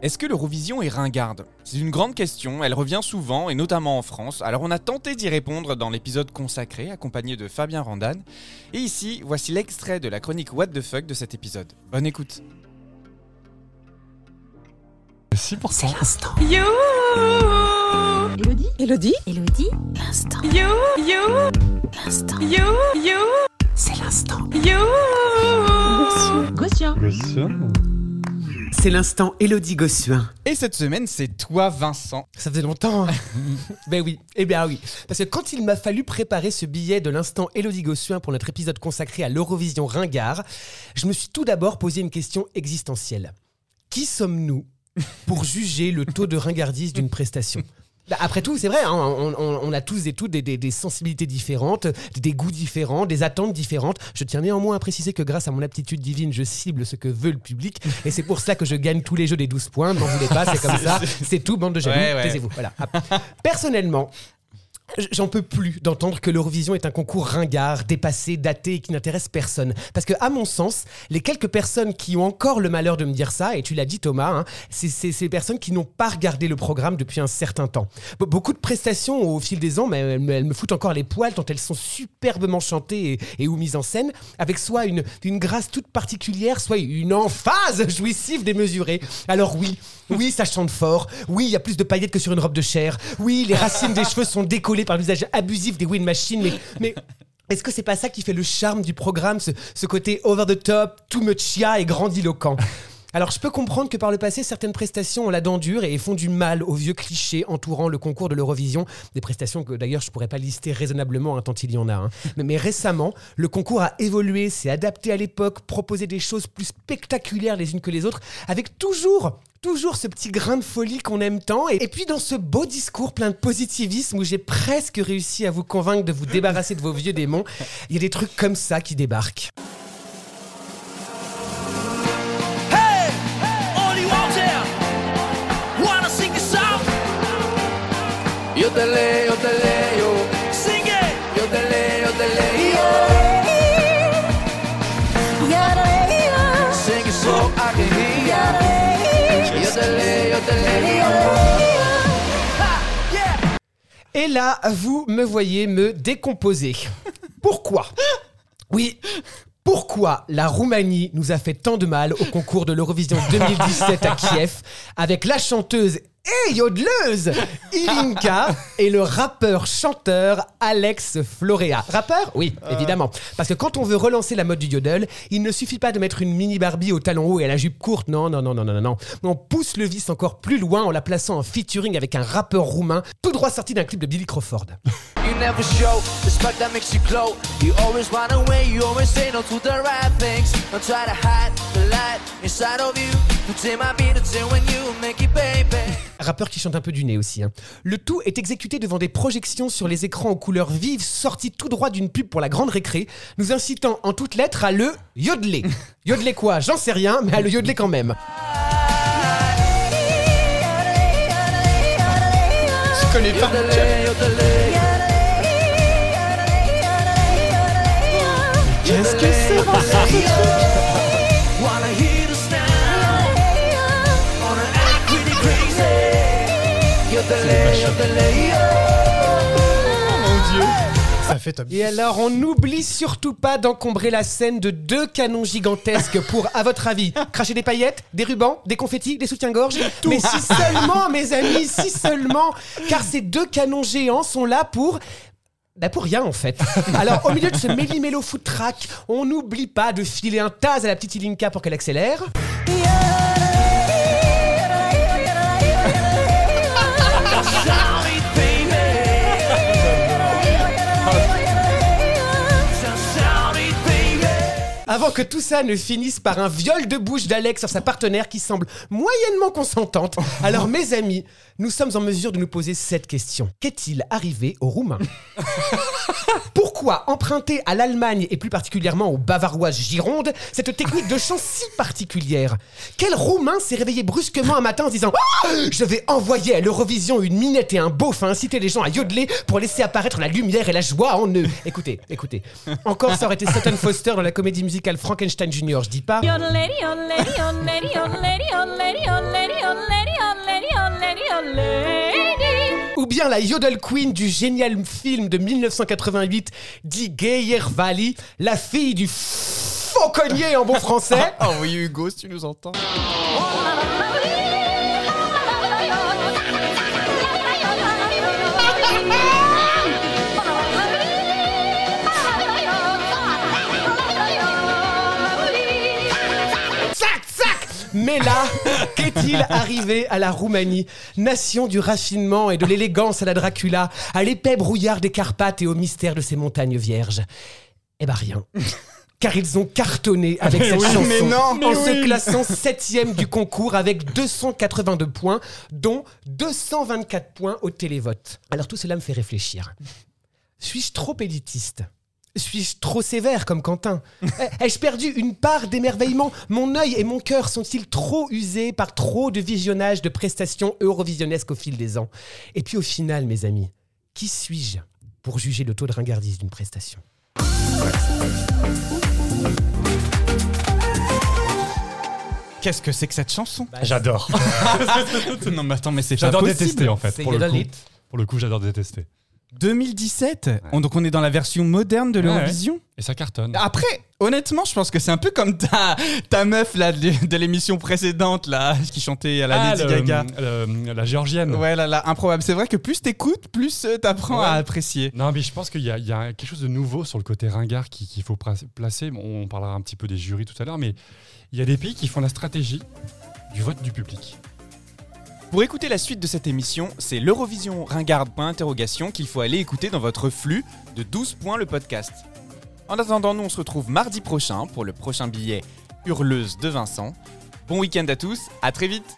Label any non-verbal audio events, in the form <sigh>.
Est-ce que l'Eurovision est ringarde? C'est une grande question, elle revient souvent et notamment en France. Alors on a tenté d'y répondre dans l'épisode consacré accompagné de Fabien Randan. Et ici, voici l'extrait de la chronique What the fuck de cet épisode. Bonne écoute. 6%. L'instant. You Elodie? Elodie? Elodie L'instant. You You L'instant. You You C'est l'instant. You Gossuin. C'est l'instant Elodie Gossuin. Et cette semaine, c'est toi Vincent. Ça faisait longtemps. hein. <laughs> ben oui, eh bien oui. Parce que quand il m'a fallu préparer ce billet de l'instant Elodie Gossuin pour notre épisode consacré à l'Eurovision Ringard, je me suis tout d'abord posé une question existentielle. Qui sommes-nous pour juger le taux de ringardise d'une prestation? Après tout, c'est vrai, hein, on, on- on a tous et toutes des, des- des sensibilités différentes, des goûts différents, des attentes différentes. Je tiens néanmoins à préciser que grâce à mon aptitude divine, je cible ce que veut le public. Et c'est pour cela que je gagne tous les jeux des 12 points. N'en voulez pas, c'est comme ça. C'est tout, bande de jaloux. Ouais, ouais. Taisez-vous. Voilà. Personnellement, J'en peux plus d'entendre que l'Eurovision est un concours ringard, dépassé, daté et qui n'intéresse personne. Parce que, à mon sens, les quelques personnes qui ont encore le malheur de me dire ça, et tu l'as dit Thomas, hein, c'est ces personnes qui n'ont pas regardé le programme depuis un certain temps. Be- beaucoup de prestations au fil des ans, mais elles, me- elles me foutent encore les poils tant elles sont superbement chantées et, et ou mises en scène, avec soit une, une grâce toute particulière, soit une emphase jouissive démesurée. Alors oui, oui, ça chante fort. Oui, il y a plus de paillettes que sur une robe de chair. Oui, les racines des <laughs> cheveux sont décollées par l'usage abusif des wind machines. Mais, est-ce que c'est pas ça qui fait le charme du programme, ce, ce côté over the top, too much chia et grandiloquent? Alors je peux comprendre que par le passé, certaines prestations ont la dent dure et font du mal aux vieux clichés entourant le concours de l'Eurovision. Des prestations que d'ailleurs je pourrais pas lister raisonnablement hein, tant il y en a. hein. Mais, mais récemment, le concours a évolué, s'est adapté à l'époque, proposé des choses plus spectaculaires les unes que les autres, avec toujours Toujours ce petit grain de folie qu'on aime tant. Et, et puis dans ce beau discours plein de positivisme où j'ai presque réussi à vous convaincre de vous débarrasser de vos vieux démons, il y a des trucs comme ça qui débarquent. Yo sing it. Yo sing it so I can hear yo. Et là, vous me voyez me décomposer. Pourquoi? Oui. Pourquoi la Roumanie nous a fait tant de mal au concours de l'Eurovision 2017 à Kiev avec la chanteuse et yodeleuse Ilinka <laughs> et le rappeur-chanteur Alex Florea. Rappeur? Oui, évidemment. Parce que quand on veut relancer la mode du yodel, il ne suffit pas de mettre une mini Barbie au talon haut et à la jupe courte. Non, non, non, non, non, non, non. On pousse le vice encore plus loin en la plaçant en featuring avec un rappeur roumain tout droit sorti d'un clip de Billy Crawford. You never show respect that makes you glow. You always run away, you always say no to the right things. Don't try to hide the light inside of you. Rappeur qui chante un peu du nez aussi. hein. Le tout est exécuté devant des projections sur les écrans aux couleurs vives sorties tout droit d'une pub pour la grande récré, nous incitant en toutes lettres à le yodeler. yodeler quoi J'en sais rien, mais à le yodeler quand même. Je connais pas. Qu'est-ce que c'est Ça fait. Et alors, on n'oublie surtout pas d'encombrer la scène de deux canons gigantesques pour, à votre avis, cracher des paillettes, des rubans, des confettis, des soutiens-gorge? Mais si seulement, mes amis, si seulement, car ces deux canons géants sont là pour. Bah pour rien en fait. Alors au milieu de ce méli-mélo foot track, on n'oublie pas de filer un taz à la petite Ilinka pour qu'elle accélère. Avant que tout ça ne finisse par un viol de bouche d'Alex sur sa partenaire qui semble moyennement consentante. Alors mes amis, nous sommes en mesure de nous poser cette question. Qu'est-il arrivé aux Roumains Pourquoi emprunter à l'Allemagne et plus particulièrement aux Bavaroises Gironde cette technique de chant si particulière Quel Roumain s'est réveillé brusquement un matin en disant Ah, Je vais envoyer à l'Eurovision une minette et un beauf à inciter les gens à yodeler pour laisser apparaître la lumière et la joie en eux Écoutez, écoutez. Encore ça aurait été Sutton Foster dans la comédie musicale Frankenstein Jr., je dis pas. Ou bien la Yodel Queen du génial film de 1988 dit Geyer Valley, la fille du fauconnier en bon français. oh <laughs> oui, Hugo, si tu nous entends. Mais là, <laughs> qu'est-il arrivé à la Roumanie? Nation du raffinement et de l'élégance à la Dracula, à l'épais brouillard des Carpates et au mystère de ces montagnes vierges Eh ben rien. <laughs> Car ils ont cartonné avec cette chanson mais non, en se classant septième du concours avec 282 points, dont 224 points au télévote. Alors tout cela me fait réfléchir. Suis-je trop élitiste? Suis-je trop sévère comme Quentin Eh, Ai-je perdu une part d'émerveillement Mon œil et mon cœur sont-ils trop usés par trop de visionnage de prestations eurovisionnesques au fil des ans Et puis au final, mes amis, qui suis-je pour juger le taux de ringardise d'une prestation Qu'est-ce que c'est que cette chanson J'adore. <laughs> Non, mais attends, mais c'est J'adore détester en fait. Pour le, coup. Pour le coup, j'adore détester. 2017 On- Donc on est dans la version moderne de l'Eurovision Et ça cartonne. Après, honnêtement, je pense que c'est un peu comme ta, ta meuf là, de, de l'émission précédente là, qui chantait à la Ah, Lady le- Gaga. le- la géorgienne. Ouais, là, là, improbable. C'est vrai que plus t'écoutes, plus euh, t'apprends Ouais. à apprécier. Non, mais je pense qu'il y, a- il y a quelque chose de nouveau sur le côté ringard qui- qu'il faut pra- placer. Bon, on parlera un petit peu des jurys tout à l'heure, mais il y a des pays qui font la stratégie du vote du public. Pour écouter la suite de cette émission, c'est l'Eurovision Ringard point interrogation qu'il faut aller écouter dans votre flux de 12 points le podcast. En attendant, nous on se retrouve mardi prochain pour le prochain billet Hurleuse de Vincent. Bon week-end à tous, à très vite